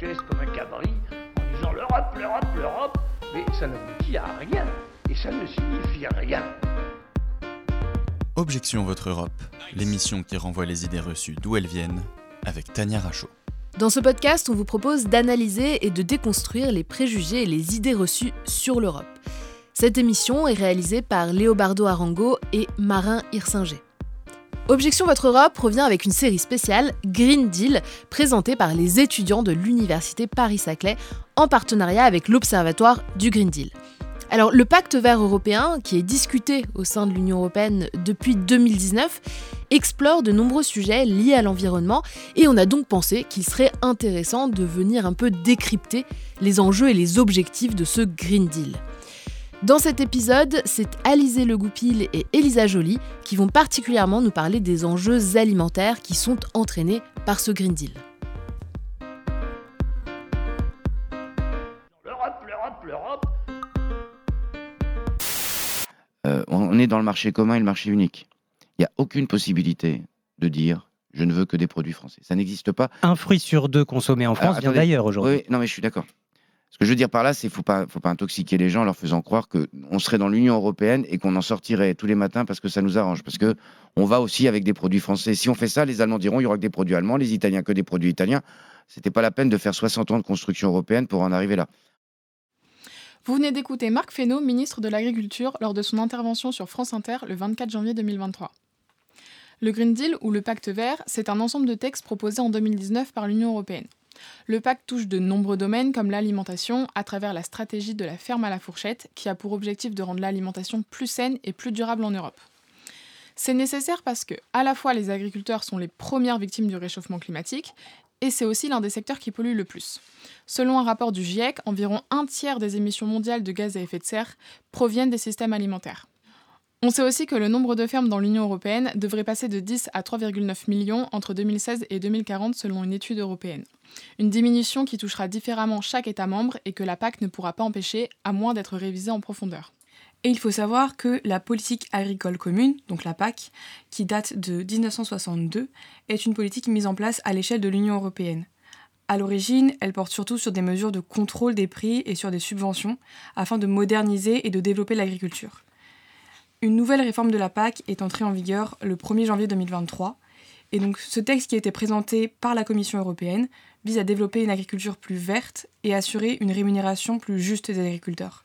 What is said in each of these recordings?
chaise comme un cabri en disant l'Europe, l'Europe, l'Europe, mais ça n'aboutit à rien et ça ne signifie rien. Objection Votre Europe, l'émission qui renvoie les idées reçues d'où elles viennent, avec Tania Rachaud. Dans ce podcast, on vous propose d'analyser et de déconstruire les préjugés et les idées reçues sur l'Europe. Cette émission est réalisée par Léobardo Arango et Marin Hirsinger. Objection Votre Europe revient avec une série spéciale Green Deal présentée par les étudiants de l'Université Paris-Saclay en partenariat avec l'Observatoire du Green Deal. Alors le pacte vert européen, qui est discuté au sein de l'Union européenne depuis 2019, explore de nombreux sujets liés à l'environnement et on a donc pensé qu'il serait intéressant de venir un peu décrypter les enjeux et les objectifs de ce Green Deal. Dans cet épisode, c'est Alizé Le Goupil et Elisa Joly qui vont particulièrement nous parler des enjeux alimentaires qui sont entraînés par ce Green Deal. L'Europe, l'Europe, l'Europe. Euh, on est dans le marché commun et le marché unique. Il n'y a aucune possibilité de dire je ne veux que des produits français. Ça n'existe pas. Un fruit sur deux consommé en France Alors, vient d'ailleurs aujourd'hui. Oui, non, mais je suis d'accord. Ce que je veux dire par là, c'est qu'il faut pas, faut pas intoxiquer les gens en leur faisant croire qu'on serait dans l'Union européenne et qu'on en sortirait tous les matins parce que ça nous arrange. Parce que on va aussi avec des produits français. Si on fait ça, les Allemands diront il y aura que des produits allemands, les Italiens que des produits italiens. C'était pas la peine de faire 60 ans de construction européenne pour en arriver là. Vous venez d'écouter Marc Fesneau, ministre de l'Agriculture, lors de son intervention sur France Inter le 24 janvier 2023. Le Green Deal, ou le Pacte vert, c'est un ensemble de textes proposés en 2019 par l'Union européenne. Le pacte touche de nombreux domaines comme l'alimentation à travers la stratégie de la ferme à la fourchette qui a pour objectif de rendre l'alimentation plus saine et plus durable en Europe. C'est nécessaire parce que, à la fois, les agriculteurs sont les premières victimes du réchauffement climatique et c'est aussi l'un des secteurs qui pollue le plus. Selon un rapport du GIEC, environ un tiers des émissions mondiales de gaz à effet de serre proviennent des systèmes alimentaires. On sait aussi que le nombre de fermes dans l'Union européenne devrait passer de 10 à 3,9 millions entre 2016 et 2040 selon une étude européenne. Une diminution qui touchera différemment chaque État membre et que la PAC ne pourra pas empêcher à moins d'être révisée en profondeur. Et il faut savoir que la politique agricole commune, donc la PAC, qui date de 1962, est une politique mise en place à l'échelle de l'Union européenne. À l'origine, elle porte surtout sur des mesures de contrôle des prix et sur des subventions afin de moderniser et de développer l'agriculture. Une nouvelle réforme de la PAC est entrée en vigueur le 1er janvier 2023. Et donc ce texte qui a été présenté par la Commission européenne vise à développer une agriculture plus verte et assurer une rémunération plus juste des agriculteurs.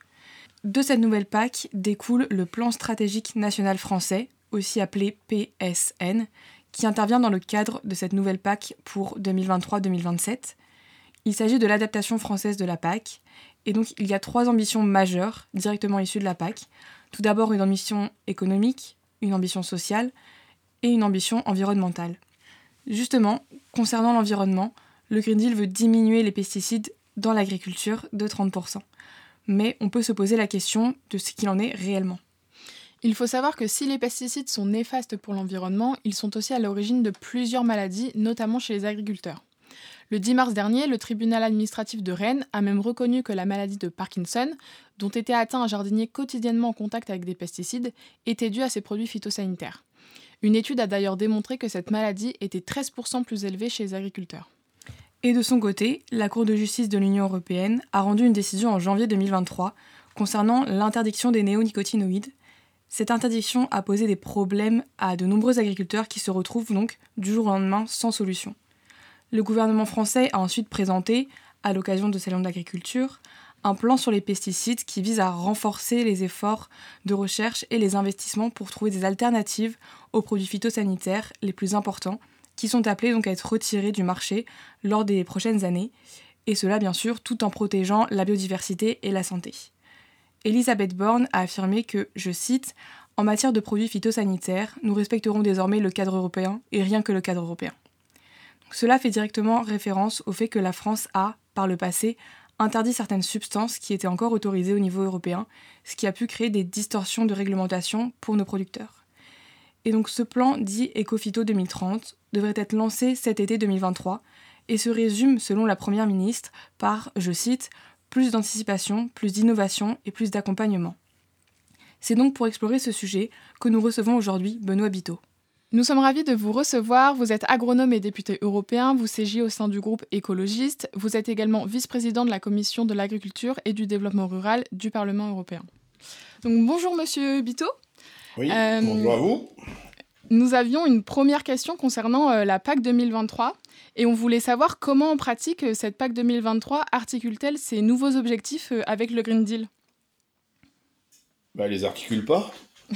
De cette nouvelle PAC découle le plan stratégique national français, aussi appelé PSN, qui intervient dans le cadre de cette nouvelle PAC pour 2023-2027. Il s'agit de l'adaptation française de la PAC, et donc il y a trois ambitions majeures directement issues de la PAC. Tout d'abord une ambition économique, une ambition sociale et une ambition environnementale. Justement, concernant l'environnement, le Green Deal veut diminuer les pesticides dans l'agriculture de 30%. Mais on peut se poser la question de ce qu'il en est réellement. Il faut savoir que si les pesticides sont néfastes pour l'environnement, ils sont aussi à l'origine de plusieurs maladies, notamment chez les agriculteurs. Le 10 mars dernier, le tribunal administratif de Rennes a même reconnu que la maladie de Parkinson, dont était atteint un jardinier quotidiennement en contact avec des pesticides, était due à ces produits phytosanitaires. Une étude a d'ailleurs démontré que cette maladie était 13% plus élevée chez les agriculteurs. Et de son côté, la Cour de justice de l'Union européenne a rendu une décision en janvier 2023 concernant l'interdiction des néonicotinoïdes. Cette interdiction a posé des problèmes à de nombreux agriculteurs qui se retrouvent donc du jour au lendemain sans solution. Le gouvernement français a ensuite présenté, à l'occasion de Salon de l'agriculture, un plan sur les pesticides qui vise à renforcer les efforts de recherche et les investissements pour trouver des alternatives aux produits phytosanitaires les plus importants, qui sont appelés donc à être retirés du marché lors des prochaines années, et cela bien sûr tout en protégeant la biodiversité et la santé. Elisabeth Borne a affirmé que, je cite, En matière de produits phytosanitaires, nous respecterons désormais le cadre européen et rien que le cadre européen. Cela fait directement référence au fait que la France a, par le passé, interdit certaines substances qui étaient encore autorisées au niveau européen, ce qui a pu créer des distorsions de réglementation pour nos producteurs. Et donc ce plan dit Ecofito 2030 devrait être lancé cet été 2023 et se résume, selon la Première ministre, par, je cite, plus d'anticipation, plus d'innovation et plus d'accompagnement. C'est donc pour explorer ce sujet que nous recevons aujourd'hui Benoît Biteau. Nous sommes ravis de vous recevoir. Vous êtes agronome et député européen. Vous siégez au sein du groupe écologiste. Vous êtes également vice-président de la commission de l'agriculture et du développement rural du Parlement européen. Donc bonjour Monsieur Bito. Oui, euh, bonjour à vous. Nous avions une première question concernant euh, la PAC 2023 et on voulait savoir comment en pratique euh, cette PAC 2023 articule-t-elle ses nouveaux objectifs avec le Green Deal? Bah, Elle les articule pas.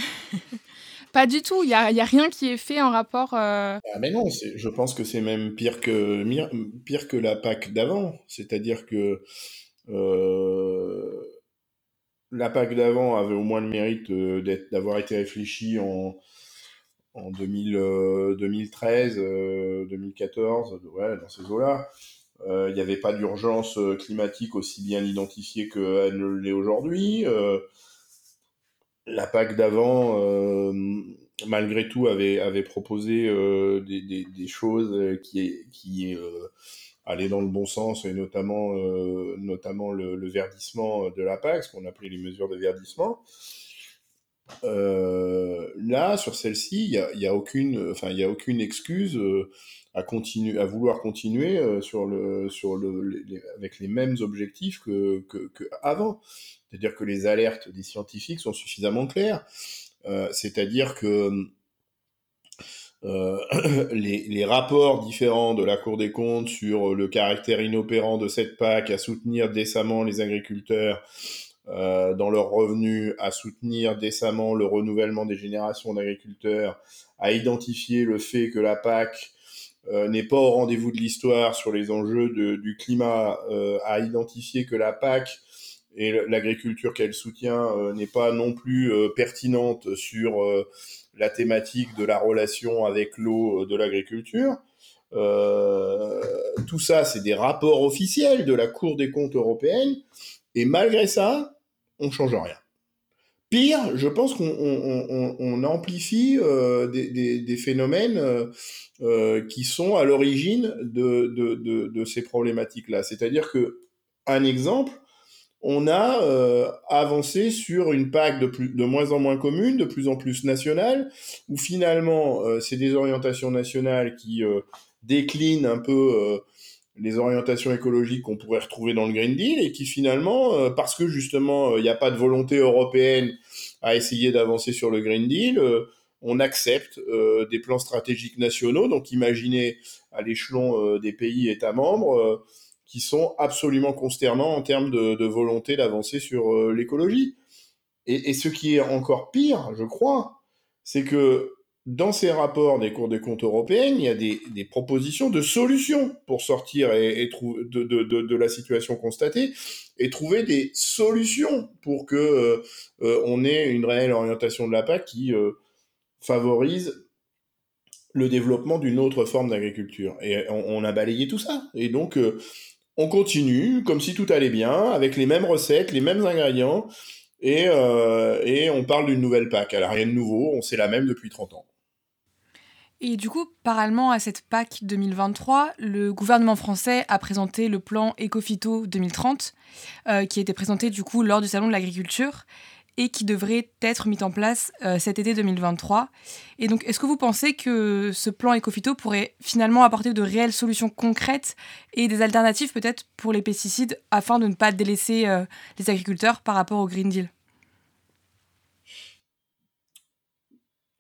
Pas du tout, il n'y a, a, rien qui est fait en rapport. Euh, ah mais non, je pense que c'est même pire que, la PAC d'avant. C'est-à-dire que euh, la PAC d'avant avait au moins le mérite euh, d'avoir été réfléchie en, en 2013, 2014, ouais, dans ces eaux-là. Il n'y avait pas d'urgence climatique aussi bien identifiée qu'elle ne l'est aujourd'hui la PAC d'avant, euh, malgré tout, avait, avait proposé euh, des, des, choses qui, qui euh, allaient dans le bon sens, et notamment, notamment le, verdissement de la PAC, ce qu'on appelait les mesures de verdissement. là, sur celle-ci, il n'y a, a, aucune, enfin, a aucune excuse à continuer, à vouloir continuer sur le, sur le, avec les mêmes objectifs que, que, que avant. C'est-à-dire que les alertes des scientifiques sont suffisamment claires. Euh, c'est-à-dire que euh, les, les, rapports différents de la Cour des comptes sur le caractère inopérant de cette PAC à soutenir décemment les agriculteurs euh, dans leurs revenus, à soutenir décemment le renouvellement des générations d'agriculteurs, à identifier le fait que la PAC euh, n'est pas au rendez-vous de l'histoire sur les enjeux de, du climat, euh, à identifier que la PAC et l'agriculture qu'elle soutient euh, n'est pas non plus euh, pertinente sur euh, la thématique de la relation avec l'eau de l'agriculture. tout ça, c'est des rapports officiels de la Cour des comptes européenne, et malgré ça, on change rien. Pire, je pense qu'on on, on, amplifie des, phénomènes qui sont à l'origine de, de, ces problématiques-là. C'est-à-dire que, un exemple, on a euh, avancé sur une PAC de, plus, de moins en moins commune, de plus en plus nationale, où finalement, euh, c'est des orientations nationales qui euh, déclinent un peu les orientations écologiques qu'on pourrait retrouver dans le Green Deal, et qui finalement, parce que justement, il n'y a pas de volonté européenne à essayer d'avancer sur le Green Deal, on accepte des plans stratégiques nationaux, donc imaginez à l'échelon des pays États membres qui sont absolument consternants en termes de, volonté d'avancer sur euh, l'écologie. Et, ce qui est encore pire, je crois, c'est que dans ces rapports des cours des comptes européennes, il y a des, propositions de solutions pour sortir et, de, la situation constatée et trouver des solutions pour que euh, euh, on ait une réelle orientation de la PAC qui favorise le développement d'une autre forme d'agriculture. Et on, a balayé tout ça. Et donc, on continue comme si tout allait bien, avec les mêmes recettes, les mêmes ingrédients, et, euh, on parle d'une nouvelle PAC. N'a rien de nouveau, on sait la même depuis 30 ans. Et du coup, parallèlement à cette PAC 2023, le gouvernement français a présenté le plan Ecofito 2030, euh, qui a été présenté du coup lors du Salon de l'agriculture et qui devrait être mis en place euh, cet été 2023. Et donc, est-ce que vous pensez que ce plan Ecofito pourrait finalement apporter de réelles solutions concrètes et des alternatives peut-être pour les pesticides afin de ne pas délaisser euh, les agriculteurs par rapport au Green Deal?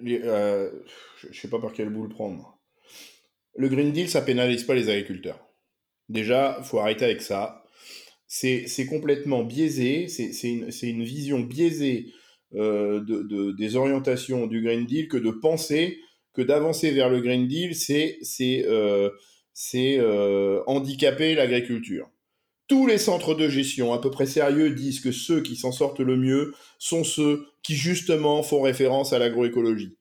Euh, Je ne sais pas par quel bout le prendre. Le Green Deal, ça pénalise pas les agriculteurs. Déjà, faut arrêter avec ça c'est complètement biaisé, c'est une, une, vision biaisée euh, de, de, des orientations du Green Deal que de penser que d'avancer vers le Green Deal, c'est euh, euh, handicaper l'agriculture. Tous les centres de gestion à peu près sérieux disent que ceux qui s'en sortent le mieux sont ceux qui justement font référence à l'agroécologie.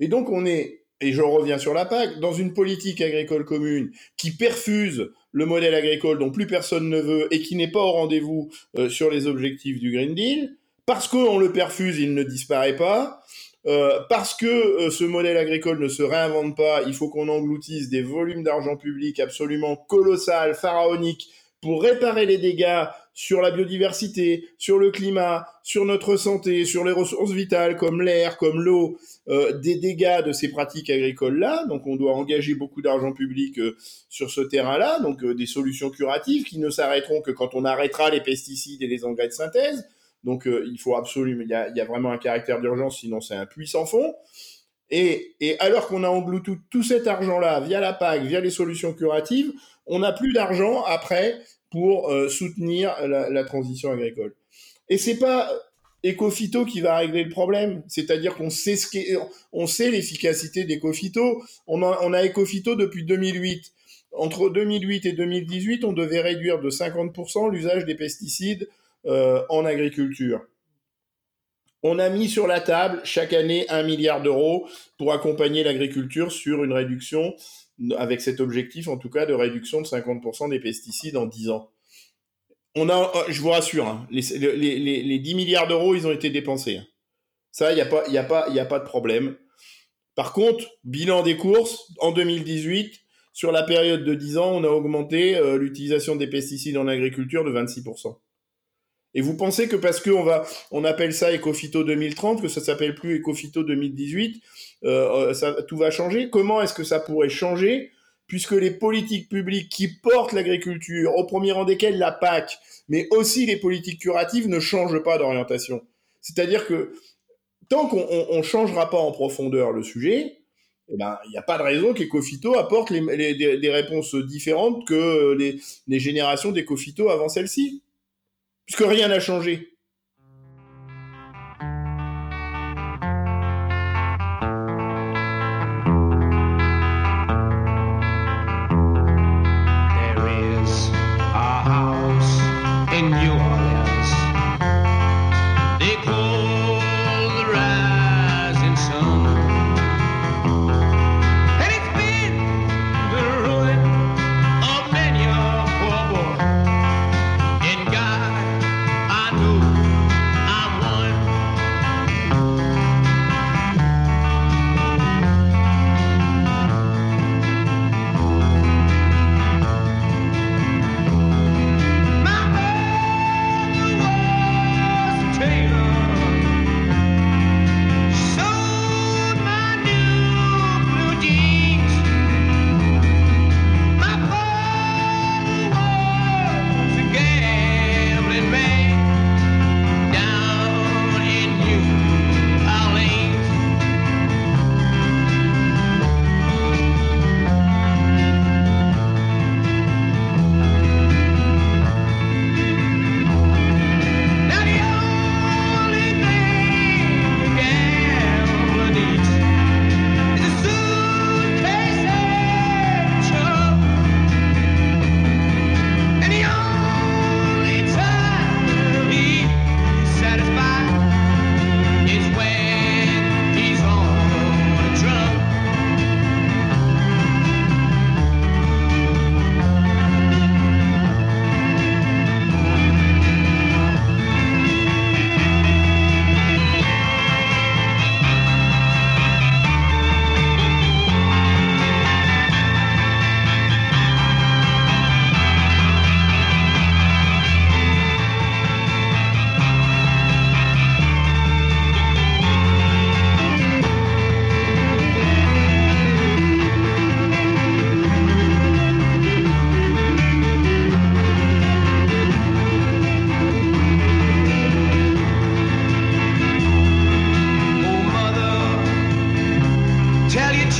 Et donc on est et je reviens sur la PAC, dans une politique agricole commune qui perfuse le modèle agricole dont plus personne ne veut et qui n'est pas au rendez-vous euh, sur les objectifs du Green Deal, parce qu'on le perfuse, il ne disparaît pas, euh, parce que euh, ce modèle agricole ne se réinvente pas, il faut qu'on engloutisse des volumes d'argent public absolument colossal, pharaoniques, pour réparer les dégâts sur la biodiversité, sur le climat, sur notre santé, sur les ressources vitales comme l'air, comme l'eau, euh, des dégâts de ces pratiques agricoles-là. Donc on doit engager beaucoup d'argent public euh, sur ce terrain-là, donc euh, des solutions curatives qui ne s'arrêteront que quand on arrêtera les pesticides et les engrais de synthèse. Donc il faut absolument, il y a, vraiment un caractère d'urgence, sinon c'est un puits sans fond. Et alors qu'on a englouti tout cet argent-là via la PAC, via les solutions curatives, on n'a plus d'argent après pour euh, soutenir la, transition agricole. Et c'est pas Ecofito qui va régler le problème, c'est-à-dire qu'on sait l'efficacité d'Ecofito. On a, on a Ecofito depuis 2008. Entre 2008 et 2018, on devait réduire de 50% l'usage des pesticides euh, en agriculture. On a mis sur la table chaque année un milliard d'euros pour accompagner l'agriculture sur une réduction avec cet objectif en tout cas de réduction de 50% des pesticides en 10 ans. On a, euh, je vous rassure, hein, les, les, les, les, 10 milliards d'euros, ils ont été dépensés. Hein. Ça, il n'y a, pas, a, a pas de problème. Par contre, bilan des courses, en 2018, sur la période de 10 ans, on a augmenté euh, l'utilisation des pesticides en agriculture de 26%. Et vous pensez que parce qu'on va, on appelle ça Ecofito 2030, que ça s'appelle plus Ecofito 2018, euh, euh, tout va changer? Comment est-ce que ça pourrait changer puisque les politiques publiques qui portent l'agriculture, au premier rang desquelles la PAC, mais aussi les politiques curatives, ne changent pas d'orientation? C'est-à-dire que tant qu'on ne changera pas en profondeur le sujet, eh ben, il n'y a pas de raison qu'Ecofito apporte les, des, réponses différentes que les, les générations d'Ecofito avant celle-ci puisque rien n'a changé.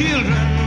children.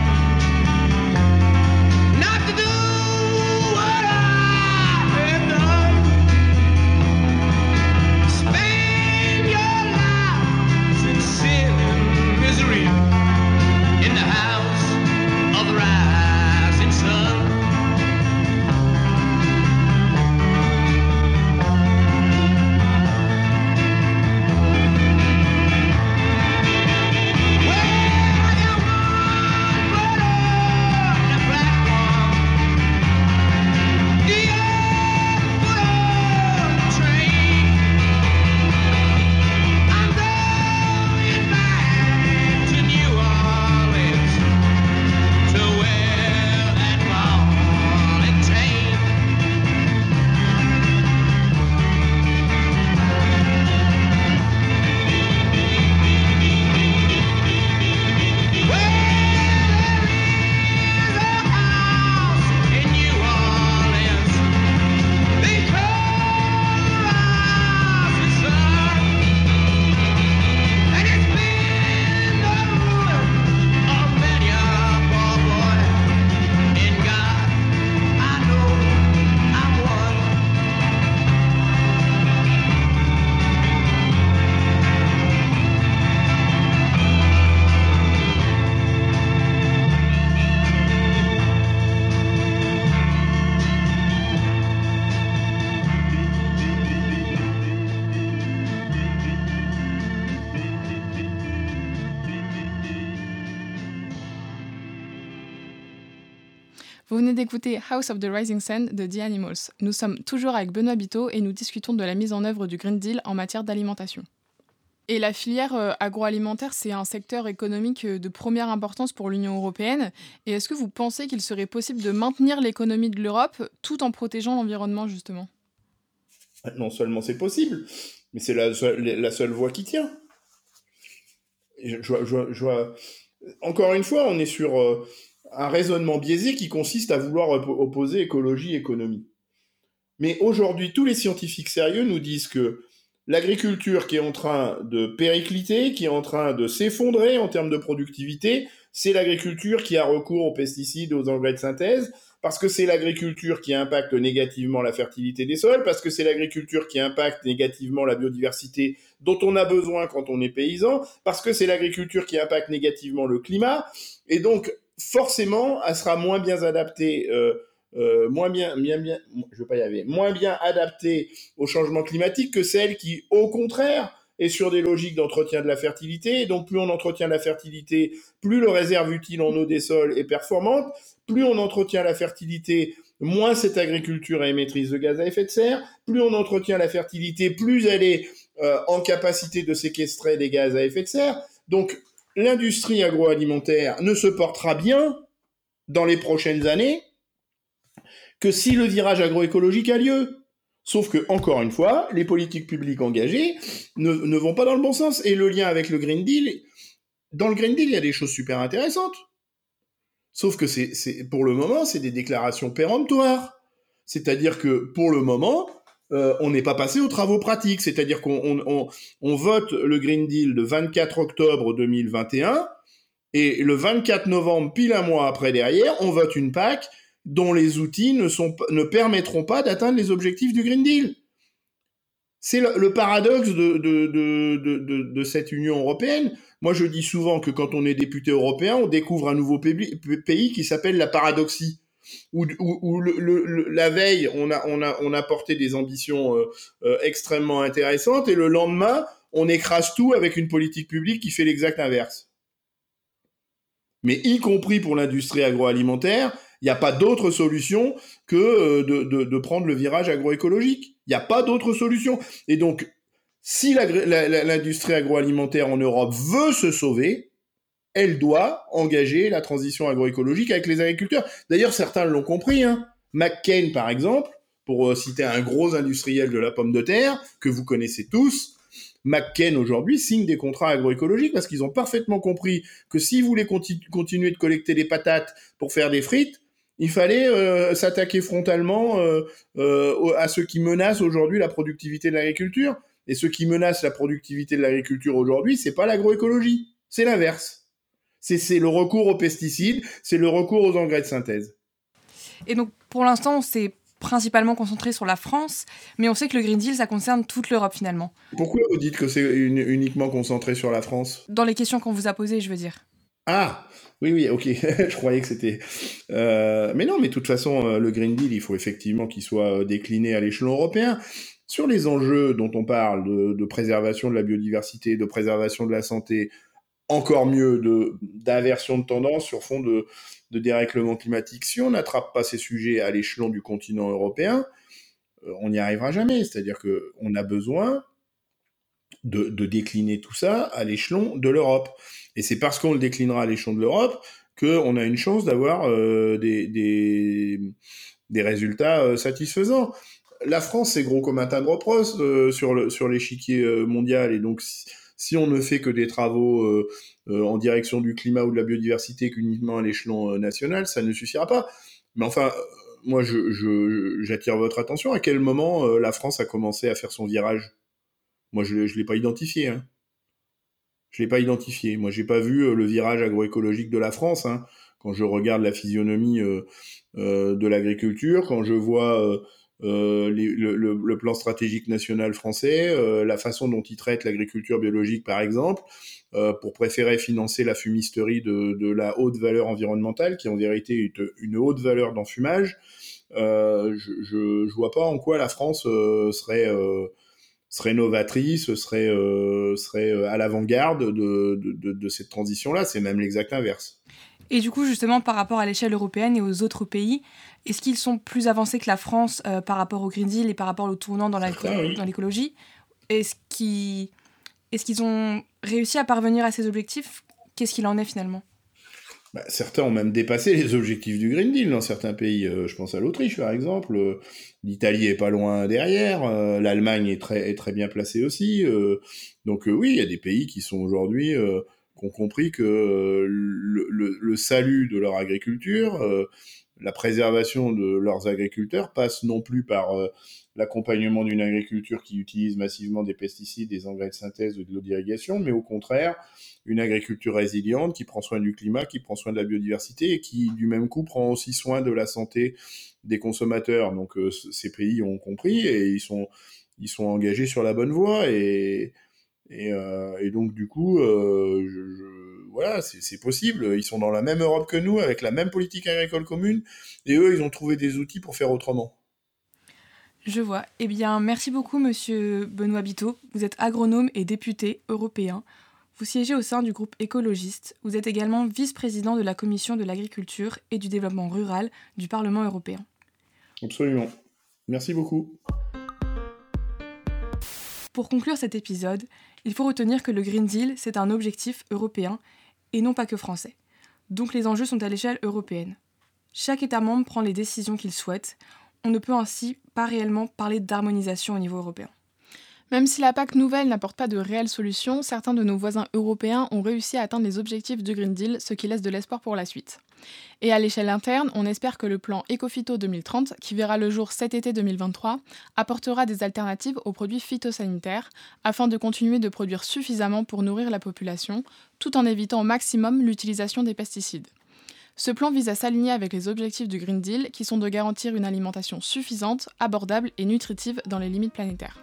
D'écouter House of the Rising Sun de The Animals. Nous sommes toujours avec Benoît Biteau et nous discutons de la mise en œuvre du Green Deal en matière d'alimentation. Et la filière euh, agroalimentaire, c'est un secteur économique euh, de première importance pour l'Union européenne. Et est-ce que vous pensez qu'il serait possible de maintenir l'économie de l'Europe tout en protégeant l'environnement, justement? Non seulement c'est possible, mais c'est la, seule voie qui tient. Je, je, Encore une fois, on est sur euh, un raisonnement biaisé qui consiste à vouloir opposer écologie et économie. Mais aujourd'hui, tous les scientifiques sérieux nous disent que l'agriculture qui est en train de péricliter, qui est en train de s'effondrer en termes de productivité, c'est l'agriculture qui a recours aux pesticides, aux engrais de synthèse, parce que c'est l'agriculture qui impacte négativement la fertilité des sols, parce que c'est l'agriculture qui impacte négativement la biodiversité dont on a besoin quand on est paysan, parce que c'est l'agriculture qui impacte négativement le climat, et donc forcément, elle sera moins bien adaptée. Euh, euh, moins bien, bien, bien, je vais pas y arriver, moins bien adaptée au changement climatique que celle qui, au contraire, est sur des logiques d'entretien de la fertilité. Donc, plus on entretient la fertilité, plus le réserve utile en eau des sols est performante. Plus on entretient la fertilité, moins cette agriculture est émettrice de gaz à effet de serre. Plus on entretient la fertilité, plus elle est euh, en capacité de séquestrer des gaz à effet de serre. Donc, l'industrie agroalimentaire ne se portera bien dans les prochaines années que si le virage agroécologique a lieu. Sauf que, encore une fois, les politiques publiques engagées ne, vont pas dans le bon sens. Et le lien avec le Green Deal, dans le Green Deal, il y a des choses super intéressantes. Sauf que pour le moment, c'est des déclarations péremptoires. C'est-à-dire que, pour le moment, euh, on n'est pas passé aux travaux pratiques. C'est-à-dire qu'on on, on vote le Green Deal de 24 octobre 2021, et le 24 novembre, pile un mois après derrière, on vote une PAC dont les outils ne, permettront pas d'atteindre les objectifs du Green Deal. C'est le, paradoxe de, cette Union européenne. Moi, je dis souvent que quand on est député européen, on découvre un nouveau pays qui s'appelle la paradoxie. Où, la veille, on a porté des ambitions euh, euh, extrêmement intéressantes, et le lendemain, on écrase tout avec une politique publique qui fait l'exact inverse. Mais y compris pour l'industrie agroalimentaire, il n'y a pas d'autre solution que euh, de, prendre le virage agroécologique. Il n'y a pas d'autre solution. Et donc, si l'industrie agroalimentaire en Europe veut se sauver, elle doit engager la transition agroécologique avec les agriculteurs. D'ailleurs, certains l'ont compris. Hein. McCain, par exemple, pour euh, citer un gros industriel de la pomme de terre, que vous connaissez tous, McCain aujourd'hui signe des contrats agroécologiques parce qu'ils ont parfaitement compris que s'ils voulaient continuer de collecter des patates pour faire des frites, il fallait euh, s'attaquer frontalement euh, à ce qui menace aujourd'hui la productivité de l'agriculture. Et ce qui menace la productivité de l'agriculture aujourd'hui, c'est pas l'agroécologie, c'est l'inverse. C'est le recours aux pesticides, c'est le recours aux engrais de synthèse. Et donc, pour l'instant, on s'est principalement concentré sur la France, mais on sait que le Green Deal, ça concerne toute l'Europe finalement. Pourquoi vous dites que c'est uniquement concentré sur la France? Dans les questions qu'on vous a posées, je veux dire. Ah oui, oui, ok. je croyais que c'était. Euh, mais non, mais de toute façon, euh, le Green Deal, il faut effectivement qu'il soit euh, décliné à l'échelon européen. Sur les enjeux dont on parle, de, préservation de la biodiversité, de préservation de la santé, encore mieux, d'inversion de tendance sur fond de, de dérèglement climatique, si on n'attrape pas ces sujets à l'échelon du continent européen, on n'y arrivera jamais. C'est-à-dire qu'on a besoin de, de décliner tout ça à l'échelon de l'Europe. Et c'est parce qu'on le déclinera à l'échelon de l'Europe qu'on a une chance d'avoir euh, des, des, des, résultats euh, satisfaisants. La France, c'est gros comme un tas de reproches euh, sur, l'échiquier mondial. Et donc, on ne fait que des travaux en direction du climat ou de la biodiversité qu'uniquement à l'échelon national, ça ne suffira pas. Mais enfin, moi, j'attire je, j'attire votre attention. À quel moment la France a commencé à faire son virage? Moi, je ne l'ai pas identifié. Hein je l'ai pas identifié. Moi, j'ai pas vu euh, le virage agroécologique de la France. Hein. Quand je regarde la physionomie euh, euh, de l'agriculture, quand je vois le, le, plan stratégique national français, la façon dont il traite l'agriculture biologique, par exemple, pour préférer financer la fumisterie de, la haute valeur environnementale, qui en vérité est une haute valeur d'enfumage, je, je vois pas en quoi la France serait serait novatrice, serait, euh, serait euh, à l'avant-garde de, de, de, cette transition-là. C'est même l'exact inverse. Et du coup, justement, par rapport à l'échelle européenne et aux autres pays, est-ce qu'ils sont plus avancés que la France euh, par rapport au Green Deal et par rapport au tournant dans l'écologie? Est-ce qu'ils est qu'ils ont réussi à parvenir à ces objectifs? Qu'est-ce qu'il en est finalement? Bah, certains ont même dépassé les objectifs du Green Deal dans certains pays. Euh, je pense à l'Autriche, par exemple. Euh, L'Italie est pas loin derrière. L'Allemagne est très, est très bien placée aussi. donc oui, il y a des pays qui sont aujourd'hui ont compris que euh, le, salut de leur agriculture, euh, la préservation de leurs agriculteurs passe non plus par euh, l'accompagnement d'une agriculture qui utilise massivement des pesticides, des engrais de synthèse ou de l'eau d'irrigation, mais au contraire, une agriculture résiliente qui prend soin du climat, qui prend soin de la biodiversité et qui, du même coup, prend aussi soin de la santé des consommateurs. Donc, ces pays ont compris et ils sont, ils sont engagés sur la bonne voie et, euh, et, donc, du coup, euh, je, voilà, c'est possible. Ils sont dans la même Europe que nous, avec la même politique agricole commune, et eux, ils ont trouvé des outils pour faire autrement. Je vois. Eh bien, merci beaucoup, monsieur Benoît Biteau. Vous êtes agronome et député européen. Vous siégez au sein du groupe écologiste. Vous êtes également vice-président de la Commission de l'agriculture et du développement rural du Parlement européen. Absolument. Merci beaucoup. Pour conclure cet épisode, il faut retenir que le Green Deal, c'est un objectif européen et non pas que français. Donc les enjeux sont à l'échelle européenne. Chaque État membre prend les décisions qu'il souhaite. On ne peut ainsi pas réellement parler d'harmonisation au niveau européen. Même si la PAC nouvelle n'apporte pas de réelles solutions, certains de nos voisins européens ont réussi à atteindre les objectifs du Green Deal, ce qui laisse de l'espoir pour la suite. Et à l'échelle interne, on espère que le plan Ecofito 2030, qui verra le jour cet été 2023, apportera des alternatives aux produits phytosanitaires afin de continuer de produire suffisamment pour nourrir la population, tout en évitant au maximum l'utilisation des pesticides. Ce plan vise à s'aligner avec les objectifs du Green Deal, qui sont de garantir une alimentation suffisante, abordable et nutritive dans les limites planétaires.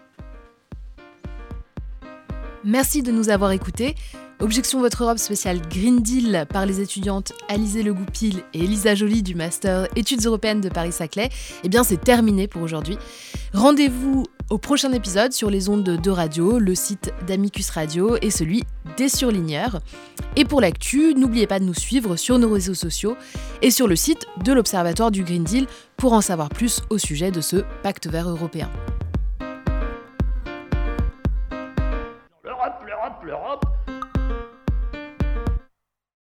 Merci de nous avoir écoutés. Objection Votre Europe spéciale Green Deal par les étudiantes Alizé Le Goupil et Elisa Joly du Master Études européennes de Paris-Saclay. Eh bien, c'est terminé pour aujourd'hui. Rendez-vous au prochain épisode sur les ondes de radio, le site d'Amicus Radio et celui des surligneurs. Et pour l'actu, n'oubliez pas de nous suivre sur nos réseaux sociaux et sur le site de l'Observatoire du Green Deal pour en savoir plus au sujet de ce pacte vert européen. l'Europe, l'Europe